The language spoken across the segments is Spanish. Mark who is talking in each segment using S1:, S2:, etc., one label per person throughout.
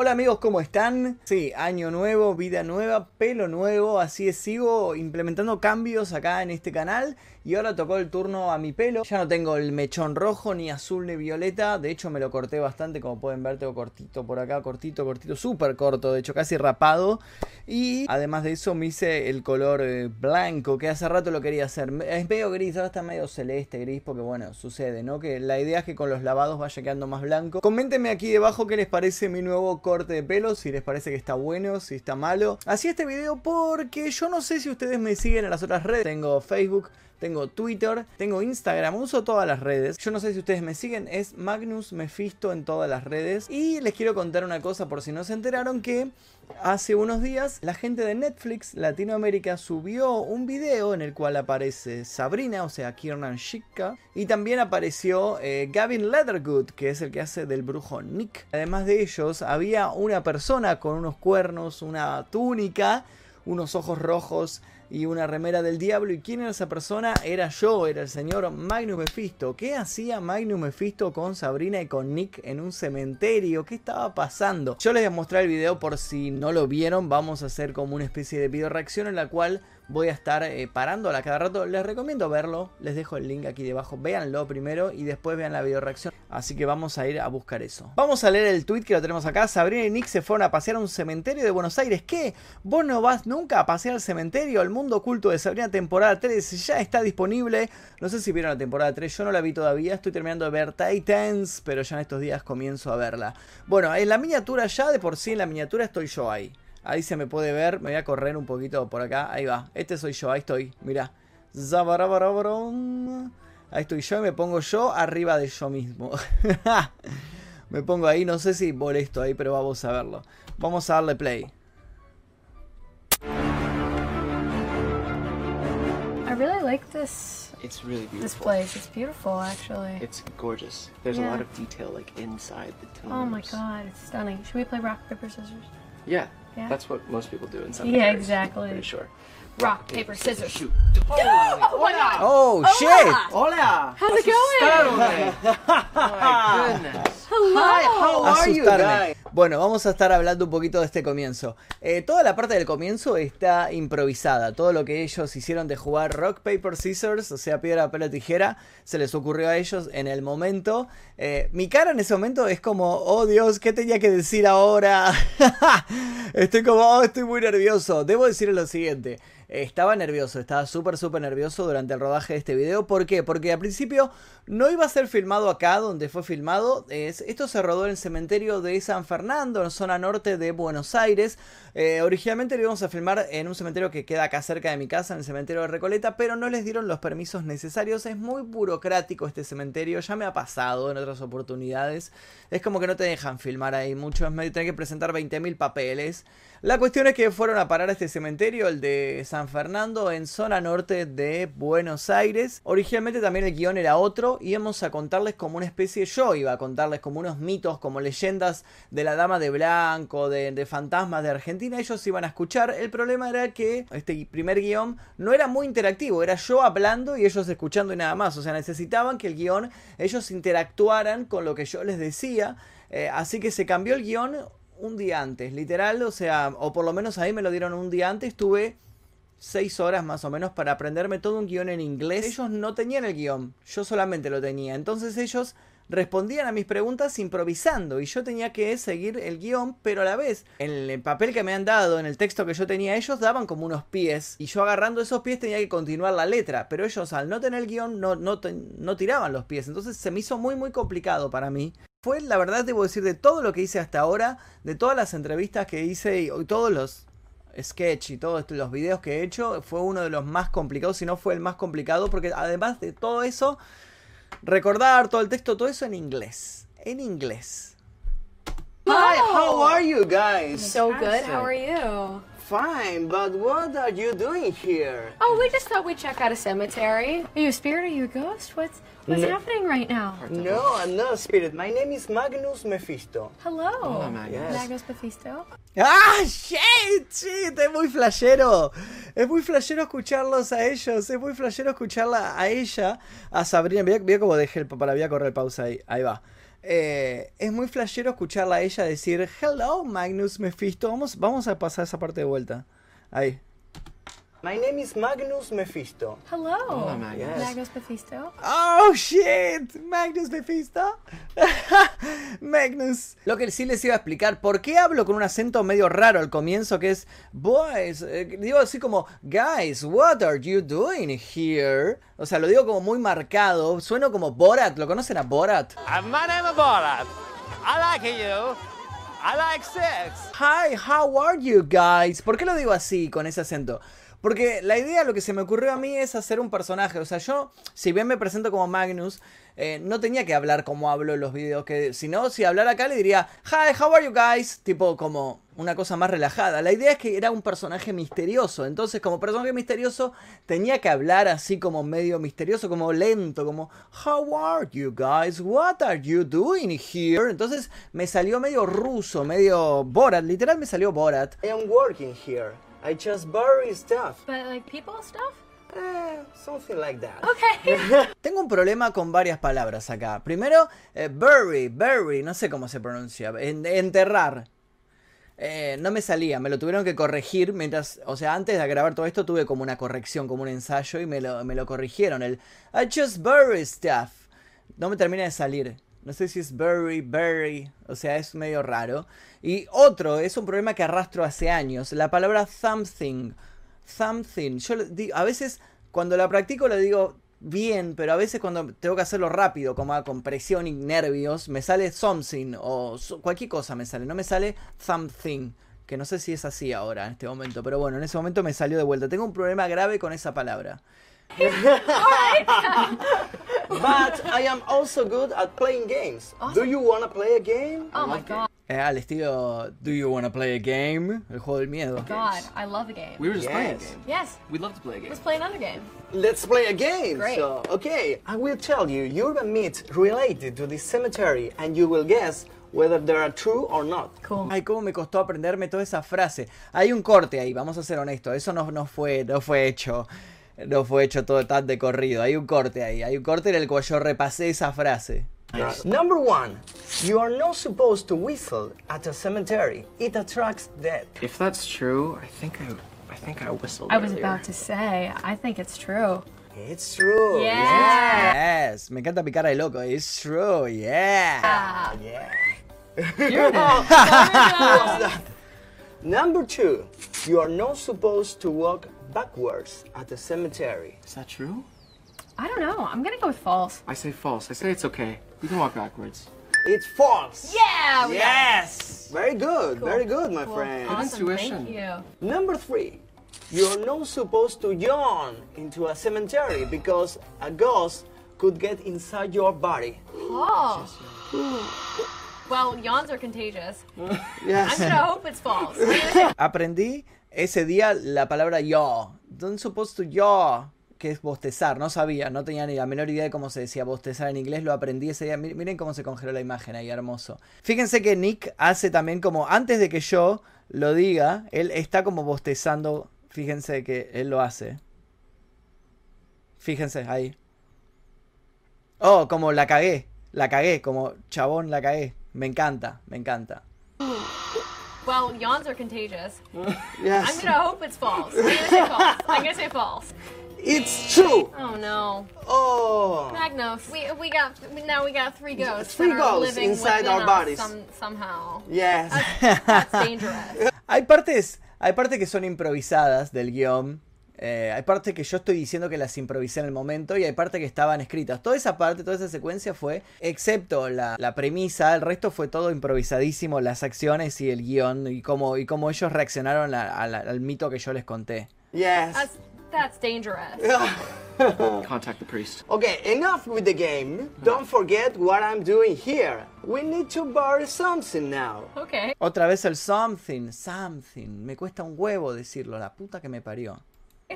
S1: Hola amigos, ¿cómo están? Sí, año nuevo, vida nueva, pelo nuevo, así es, sigo implementando cambios acá en este canal y ahora tocó el turno a mi pelo. Ya no tengo el mechón rojo, ni azul, ni violeta, de hecho me lo corté bastante, como pueden ver tengo cortito por acá, cortito, cortito, súper corto, de hecho casi rapado. Y además de eso me hice el color eh, blanco, que hace rato lo quería hacer. Es medio gris, ahora está medio celeste, gris, porque bueno, sucede, ¿no? Que la idea es que con los lavados vaya quedando más blanco. Coméntenme aquí debajo qué les parece mi nuevo corte de pelo, si les parece que está bueno, si está malo. Así este video porque yo no sé si ustedes me siguen en las otras redes. Tengo Facebook, tengo Twitter, tengo Instagram, uso todas las redes. Yo no sé si ustedes me siguen, es Magnus Mephisto en todas las redes. Y les quiero contar una cosa por si no se enteraron que hace unos días la gente de Netflix Latinoamérica subió un video en el cual aparece Sabrina, o sea, Kiernan Shika, y también apareció eh, Gavin Leathergood, que es el que hace del brujo Nick. Además de ellos, había una persona con unos cuernos, una túnica, unos ojos rojos y una remera del diablo. ¿Y quién era esa persona? Era yo, era el señor Magnus Mephisto. ¿Qué hacía Magnus Mephisto con Sabrina y con Nick en un cementerio? ¿Qué estaba pasando? Yo les voy a mostrar el video por si no lo vieron. Vamos a hacer como una especie de video reacción en la cual voy a estar eh, parándola cada rato. Les recomiendo verlo. Les dejo el link aquí debajo. Véanlo primero y después vean la video reacción. Así que vamos a ir a buscar eso. Vamos a leer el tweet que lo tenemos acá. Sabrina y Nick se fueron a pasear a un cementerio de Buenos Aires. ¿Qué? ¿Vos no vas nunca a pasear al cementerio? El mundo oculto de Sabrina temporada 3 ya está disponible. No sé si vieron la temporada 3. Yo no la vi todavía. Estoy terminando de ver Titans. Pero ya en estos días comienzo a verla. Bueno, en la miniatura ya de por sí en la miniatura estoy yo ahí. Ahí se me puede ver. Me voy a correr un poquito por acá. Ahí va. Este soy yo. Ahí estoy. Mira. Ahí estoy yo y me pongo yo arriba de yo mismo. me pongo ahí. No sé si molesto ahí, pero vamos a verlo. Vamos a darle play.
S2: I really like this
S3: It's really beautiful.
S2: this place. It's beautiful, actually.
S3: It's gorgeous. There's a
S2: Yeah.
S3: lot of detail like inside the tombs.
S2: oh my god, it's stunning. Should we play rock paper scissors?
S3: Yeah.
S2: Yeah.
S3: That's what most people do in some
S2: Yeah,
S3: areas,
S2: exactly.
S3: Pretty sure.
S2: Rock paper scissors.
S3: Shoot.
S2: Oh my god!
S1: Oh, shit.
S4: Hola.
S2: How's it going?
S3: My goodness.
S2: Hello.
S4: Hi, how are you
S1: Asustarme.
S4: guys?
S1: Bueno, vamos a estar hablando un poquito de este comienzo. Eh, toda la parte del comienzo está improvisada. Todo lo que ellos hicieron de jugar rock, paper, scissors, o sea, piedra, papel o tijera, se les ocurrió a ellos en el momento. Eh, mi cara en ese momento es como, oh Dios, ¿qué tenía que decir ahora? estoy como, oh, estoy muy nervioso. Debo decirles lo siguiente. Estaba nervioso, estaba súper, súper nervioso durante el rodaje de este video. ¿Por qué? Porque al principio no iba a ser filmado acá donde fue filmado. Es, esto se rodó en el cementerio de San Fernando, en zona norte de Buenos Aires. Eh, originalmente lo íbamos a filmar en un cementerio que queda acá cerca de mi casa, en el cementerio de Recoleta, pero no les dieron los permisos necesarios. Es muy burocrático este cementerio, ya me ha pasado en otras oportunidades. Es como que no te dejan filmar ahí mucho, es medio tener que presentar 20.000 papeles. La cuestión es que fueron a parar a este cementerio, el de San Fernando, en zona norte de Buenos Aires. Originalmente también el guion era otro, íbamos a contarles como una especie, yo iba a contarles como unos mitos, como leyendas de la Dama de Blanco, de, de fantasmas de Argentina, ellos iban a escuchar. El problema era que este primer guion no era muy interactivo, era yo hablando y ellos escuchando y nada más. O sea, necesitaban que el guion, ellos interactuaran con lo que yo les decía. Eh, así que se cambió el guion un día antes, literal, o sea, o por lo menos ahí me lo dieron un día antes, tuve seis horas más o menos para aprenderme todo un guion en inglés. Ellos no tenían el guion, yo solamente lo tenía. Entonces ellos respondían a mis preguntas improvisando y yo tenía que seguir el guion, pero a la vez, en el papel que me han dado, en el texto que yo tenía, ellos daban como unos pies y yo agarrando esos pies tenía que continuar la letra, pero ellos al no tener el guion no, no, no tiraban los pies, entonces se me hizo muy muy complicado para mí. Fue, la verdad, debo decir, de todo lo que hice hasta ahora, de todas las entrevistas que hice y, y todos los sketch y todos los videos que he hecho, fue uno de los más complicados, si no fue el más complicado, porque además de todo eso, recordar todo el texto, todo eso en inglés. En inglés.
S4: Hi, how are you guys?
S2: So good. How are you?
S4: Fine, but what are you doing here?
S2: Oh, we just thought we'd check out a cemetery. Are you a spirit? Are you a ghost? What's what's
S4: No.
S2: happening right now?
S4: No, I'm not a spirit. My name is Magnus Mephisto.
S2: Hello.
S3: Hola, Magnus.
S2: Mephisto.
S1: ¡Ah, shit! Shit, es muy flashero. Es muy flashero escucharlos a ellos. Es muy flashero escucharla a ella, a Sabrina. Mira, mira cómo dejé el... Para, voy a correr pausa ahí. Ahí va. Eh, es muy flashero escucharla a ella decir Hello Magnus Mephisto. Vamos, vamos a pasar esa parte de vuelta. Ahí.
S4: My name is Magnus Mephisto.
S2: Hello.
S3: Hola, Magnus.
S4: Yes.
S2: Magnus Mephisto.
S1: Oh shit, Magnus Mephisto. Magnus. Lo que sí les iba a explicar, ¿por qué hablo con un acento medio raro al comienzo que es boys? Eh, digo así como guys, what are you doing here? O sea, lo digo como muy marcado, sueno como Borat, ¿lo conocen a Borat?
S5: Uh, my name is Borat. I like you. I like sex.
S1: Hi, how are you guys? ¿Por qué lo digo así con ese acento? Porque la idea, lo que se me ocurrió a mí es hacer un personaje. O sea, yo, si bien me presento como Magnus, eh, no tenía que hablar como hablo en los videos. Que si no, si hablara acá le diría, Hi, how are you guys? Tipo como una cosa más relajada. La idea es que era un personaje misterioso. Entonces, como personaje misterioso, tenía que hablar así como medio misterioso, como lento, como How are you guys? What are you doing here? Entonces me salió medio ruso, medio Borat. Literal me salió Borat.
S4: I am working here. I just bury stuff.
S2: But like people stuff?
S4: Eh, something like that.
S2: Okay.
S1: Tengo un problema con varias palabras acá. Primero, eh, bury, bury, no sé cómo se pronuncia. En- enterrar. Eh, no me salía, me lo tuvieron que corregir mientras, o sea, antes de grabar todo esto tuve como una corrección, como un ensayo y me lo, me lo corrigieron. El I just bury stuff. No me termina de salir. No sé si es bury, bury, o sea, es medio raro. Y otro, es un problema que arrastro hace años, la palabra something. Something. Yo le di- a veces cuando la practico le digo bien, pero a veces cuando tengo que hacerlo rápido, como con presión y nervios, me sale something o cualquier cosa me sale, no me sale something. Que no sé si es así ahora, en este momento, pero bueno, en ese momento me salió de vuelta. Tengo un problema grave con esa palabra.
S4: But I am also good at playing games. Do you want to play a game?
S2: Oh my god.
S1: Eh, al estilo Do you wanna play a game? El juego del miedo.
S2: God, I love a game.
S3: We were just playing a
S4: Yes.
S3: game.
S2: Yes.
S3: We'd love to play a game.
S2: Let's play another game.
S4: Let's play a game.
S2: Great.
S4: So, okay, I will tell you urban myths related to this cemetery, and you will guess whether they are true or not.
S2: Cool.
S1: Ay, cómo me costó aprenderme toda esa frase. Hay un corte ahí, vamos a ser honestos. Eso no, no fue, no fue hecho. No fue hecho todo tan de corrido. Hay un corte ahí. Hay un corte en el cual yo repasé esa frase.
S4: Number one, you are not supposed to whistle at a cemetery. It attracts death.
S3: If that's true, I think I, I think I whistled.
S2: I was
S3: earlier.
S2: about to say, I think it's true.
S4: It's true.
S2: Yeah.
S1: Yes, me encanta mi cara de loco. It's true, yeah.
S4: Yeah.
S2: You're the
S4: Number two, you are not supposed to walk backwards at the cemetery.
S3: Is that true?
S2: I don't know. I'm gonna go with false.
S3: I say false. I say it's okay. We can walk backwards.
S4: It's false.
S2: Yeah. we got it.
S1: Yes.
S4: Very good, very good, my
S2: Cool.
S4: friend.
S2: Awesome.
S3: intuition.
S2: Thank you.
S4: Number three, you're not supposed to yawn into a cemetery because a ghost could get inside your body.
S2: Oh. Well, yawns are contagious. I'm gonna hope it's false. I'm gonna say
S1: Aprendí ese día la palabra yo. Don't supposed to yo. Que es bostezar. No sabía, no tenía ni la menor idea de cómo se decía bostezar en inglés. Lo aprendí ese día. Mi- Miren cómo se congeló la imagen ahí, hermoso. Fíjense que Nick hace también como antes de que yo lo diga, él está como bostezando. Fíjense que él lo hace. Fíjense ahí. Oh, como la cagué. La cagué, como chabón la cagué. Me encanta, me encanta.
S2: Well, yawns are contagious.
S4: yes.
S2: I'm gonna hope it's false. I'm gonna say false. I'm gonna say false.
S4: It's true.
S2: Oh no,
S4: Oh.
S2: Magnus. We we got now we got three ghosts.
S4: Three
S2: that are
S4: ghosts
S2: living
S4: inside
S2: within
S4: our bodies.
S2: Some, somehow.
S4: Yes.
S2: That's dangerous.
S1: Hay partes, hay partes que son improvisadas del guión. Eh, hay partes que yo estoy diciendo que las improvisé en el momento y hay partes que estaban escritas. Toda esa parte, toda esa secuencia fue, excepto la, la premisa, el resto fue todo improvisadísimo, las acciones y el guion y cómo, y cómo ellos reaccionaron a- a la- al mito que yo les conté.
S4: Yes.
S2: That's that's dangerous.
S3: Contact the priest.
S4: Okay, enough with the game. Don't forget what I'm doing here. We need to bury something now.
S2: Okay.
S1: Otra vez el something, something. Me cuesta un huevo decirlo, la puta que me parió.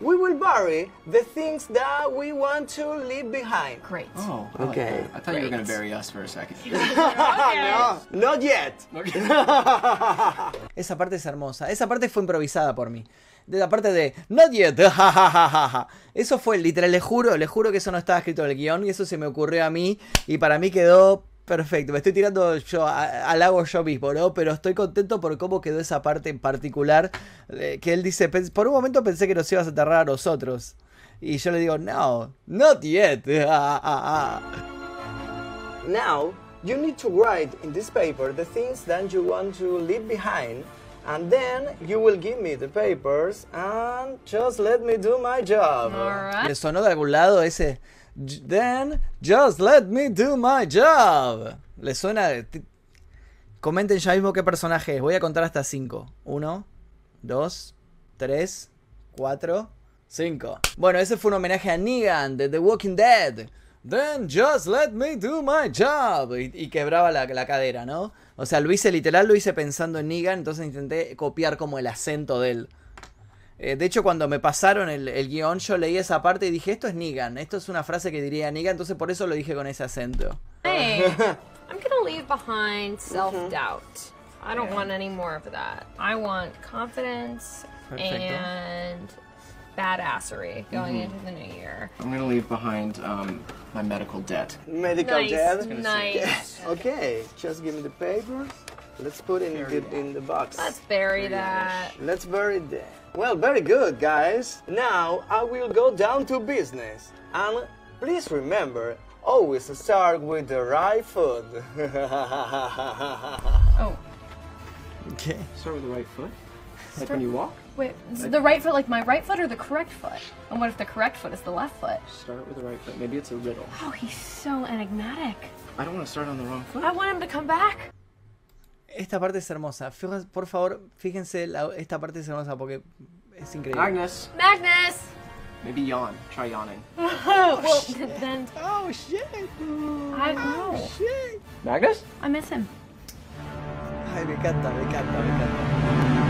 S4: We will bury the things that we want to leave behind.
S2: Great.
S3: Oh, I
S4: Okay.
S3: I thought you were gonna
S2: Great.
S3: bury us for a second.
S4: No, not yet.
S1: Esa parte es hermosa. Esa parte fue improvisada por mí. De la parte de Not yet. Eso fue literal, le juro, le juro que eso no estaba escrito en el guion y eso se me ocurrió a mí y para mí quedó Perfecto, me estoy tirando yo a- al agua yo mismo, ¿no? Pero estoy contento por cómo quedó esa parte en particular. eh, que él dice, "Pens- por un momento pensé que nos ibas a enterrar a nosotros. Y yo le digo, no, not yet. Ah, ah, ah.
S4: Now, you need to write in this paper the things that you want to leave behind, and then you will give me the papers and just let me do my job.
S2: All right.
S1: ¿Le sonó de algún lado ese? "J- Then, just let me do my job. ¿Le suena? Comenten ya mismo qué personaje es. Voy a contar hasta 5. 1, 2, 3, 4, 5. Bueno, ese fue un homenaje a Negan de The Walking Dead. Then just let me do my job. Y, y quebraba la, la cadera, ¿no? O sea, lo hice literal, lo hice pensando en Negan, entonces intenté copiar como el acento de él. Eh, de hecho, cuando me pasaron el, el guion, yo leí esa parte y dije, esto es Negan, esto es una frase que diría Negan, entonces por eso lo dije con ese acento.
S2: Hey, I'm gonna leave behind self doubt. I don't want any more of that. I want confidence
S1: Perfecto.
S2: and badassery going into the new year.
S3: I'm gonna leave behind um, my medical debt.
S4: Medical
S2: Nice,
S4: debt.
S2: nice.
S4: Okay, just give me the papers. Let's put it in the, in the box.
S2: Let's bury that.
S4: Let's bury that. Well, very good, guys. Now I will go down to business. And please remember, always start with the right foot.
S2: Oh,
S1: ¿Qué?
S3: Start with the right foot. Like when you walk.
S2: wait, is the right foot like my right foot or the correct foot? And what if the correct foot is the left foot?
S3: Start with the right foot. Maybe it's a riddle.
S2: Oh, he's so enigmatic.
S3: I don't want to start on the wrong foot.
S2: I want him to come back.
S1: Esta parte es hermosa. Por favor, fíjense, la- esta parte es hermosa porque es increíble.
S3: Agnes,
S2: Magnus!
S3: maybe yawn. Try yawning.
S2: well, then
S1: Oh, shit.
S2: I know.
S1: shit.
S3: Magnus?
S2: I miss him.
S1: Ay, me encanta, me encanta, me encanta.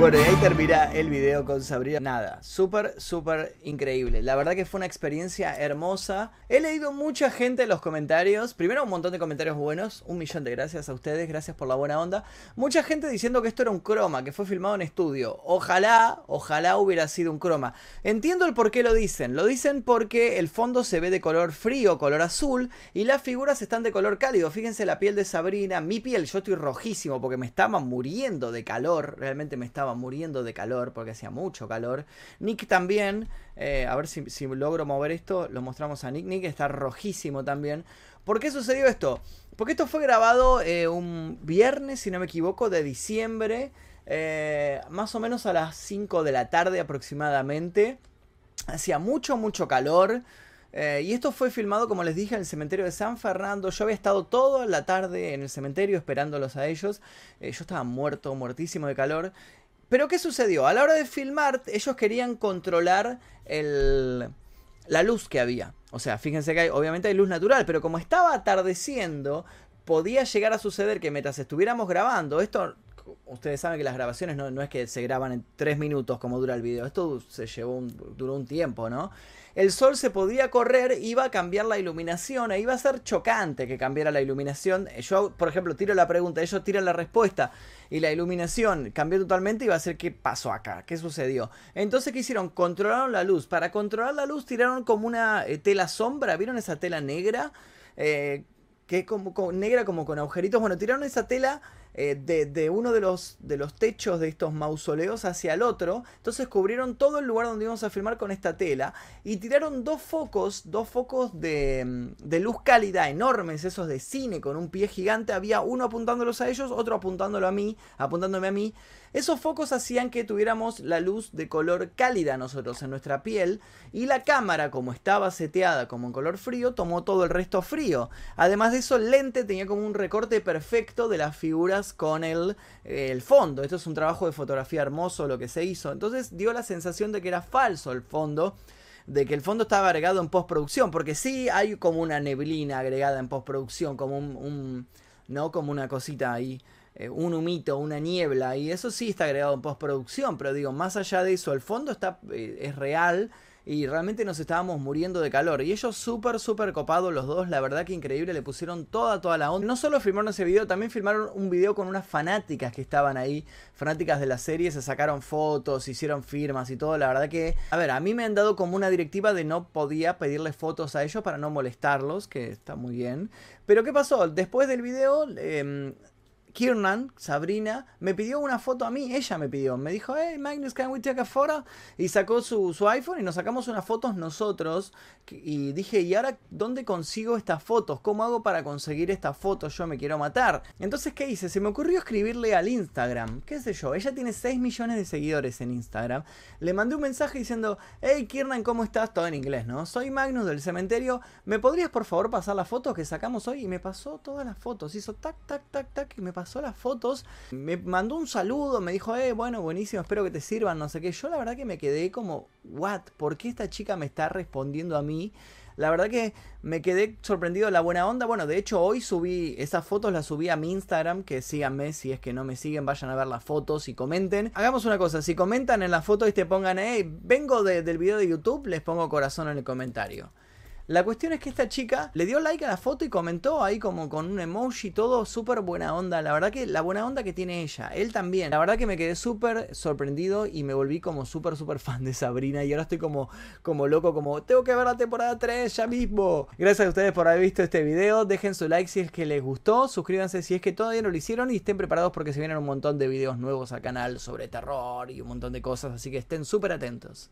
S1: Bueno, y ahí termina el video con Sabrina. Nada, súper, súper increíble. La verdad que fue una experiencia hermosa. He leído mucha gente en los comentarios. Primero, un montón de comentarios buenos. Un millón de gracias a ustedes. Gracias por la buena onda. Mucha gente diciendo que esto era un croma, que fue filmado en estudio. Ojalá, ojalá hubiera sido un croma. Entiendo el por qué lo dicen. Lo dicen porque el fondo se ve de color frío, color azul, y las figuras están de color cálido. Fíjense la piel de Sabrina, mi piel, yo estoy rojísimo porque me estaba muriendo de calor. Realmente me estaba muriendo de calor porque hacía mucho calor. Nick también, eh, a ver si, logro mover esto, lo mostramos a Nick. Nick está rojísimo también. ¿Por qué sucedió esto? Porque esto fue grabado eh, un viernes, si no me equivoco, de diciembre, eh, más o menos a las 5 de la tarde aproximadamente. Hacía mucho, mucho calor. Y esto fue filmado, como les dije, en el cementerio de San Fernando. Yo había estado toda la tarde en el cementerio esperándolos a ellos. Yo estaba muerto, muertísimo de calor. Pero ¿qué sucedió? A la hora de filmar, ellos querían controlar el, la luz que había. O sea, fíjense que hay, obviamente hay luz natural, pero como estaba atardeciendo, podía llegar a suceder que mientras estuviéramos grabando, esto, ustedes saben que las grabaciones no, no es que se graban en tres minutos como dura el video, esto se llevó un, duró un tiempo, ¿no? El sol se podía correr, iba a cambiar la iluminación, e iba a ser chocante que cambiara la iluminación. Yo, por ejemplo, tiro la pregunta, ellos tiran la respuesta, y la iluminación cambió totalmente, iba a ser qué pasó acá, qué sucedió. Entonces, ¿qué hicieron? Controlaron la luz. Para controlar la luz tiraron como una eh, tela sombra, ¿vieron esa tela negra? Eh, que es como, como- negra como con agujeritos. Bueno, tiraron esa tela eh, de, de uno de los, de los techos de estos mausoleos hacia el otro. Entonces cubrieron todo el lugar donde íbamos a filmar con esta tela. Y tiraron dos focos, dos focos de, de luz cálida enormes, esos de cine con un pie gigante. Había uno apuntándolos a ellos, otro apuntándolo a mí, apuntándome a mí. Esos focos hacían que tuviéramos la luz de color cálida nosotros en nuestra piel y la cámara como estaba seteada como en color frío tomó todo el resto frío. Además de eso el lente tenía como un recorte perfecto de las figuras con el, el fondo. Esto es un trabajo de fotografía hermoso lo que se hizo. Entonces dio la sensación de que era falso el fondo de que el fondo estaba agregado en postproducción, porque sí hay como una neblina agregada en postproducción, como un, un- no como una cosita ahí, eh, un humito, una niebla, y eso sí está agregado en postproducción, pero digo, más allá de eso, el fondo está eh, es real y realmente nos estábamos muriendo de calor. Y ellos súper, súper copados los dos, la verdad que increíble, le pusieron toda, toda la onda. No solo filmaron ese video, también filmaron un video con unas fanáticas que estaban ahí, fanáticas de la serie, se sacaron fotos, hicieron firmas y todo. La verdad que, a ver, a mí me han dado como una directiva de no podía pedirle fotos a ellos para no molestarlos, que está muy bien. Pero ¿qué pasó? Después del video... Eh, Kiernan, Sabrina, me pidió una foto a mí, ella me pidió, me dijo, hey Magnus, can we take a photo? Y sacó su, su iPhone y nos sacamos unas fotos nosotros. Y dije, ¿y ahora dónde consigo estas fotos? ¿Cómo hago para conseguir estas fotos? Yo me quiero matar. Entonces, ¿qué hice? Se me ocurrió escribirle al Instagram, qué sé yo, ella tiene 6 millones de seguidores en Instagram. Le mandé un mensaje diciendo, hey Kiernan, ¿cómo estás? Todo en inglés, ¿no? Soy Magnus del cementerio, ¿me podrías por favor pasar las fotos que sacamos hoy? Y me pasó todas las fotos, hizo tac, tac, tac, tac, y me pasó las fotos, me mandó un saludo, me dijo, eh, bueno, buenísimo, espero que te sirvan, no sé qué. Yo la verdad que me quedé como, what, ¿por qué esta chica me está respondiendo a mí? La verdad que me quedé sorprendido la buena onda. Bueno, de hecho hoy subí esas fotos, las subí a mi Instagram, que síganme, si es que no me siguen, vayan a ver las fotos y comenten. Hagamos una cosa, si comentan en la foto y te pongan, hey, vengo del video de YouTube, les pongo corazón en el comentario. La cuestión es que esta chica le dio like a la foto y comentó ahí como con un emoji, todo súper buena onda. La verdad que la buena onda que tiene ella, él también. La verdad que me quedé súper sorprendido y me volví como súper, súper fan de Sabrina. Y ahora estoy como, como loco, como tengo que ver la temporada 3 ya mismo. Gracias a ustedes por haber visto este video. Dejen su like si es que les gustó. Suscríbanse si es que todavía no lo hicieron. Y estén preparados porque se vienen un montón de videos nuevos al canal sobre terror y un montón de cosas. Así que estén súper atentos.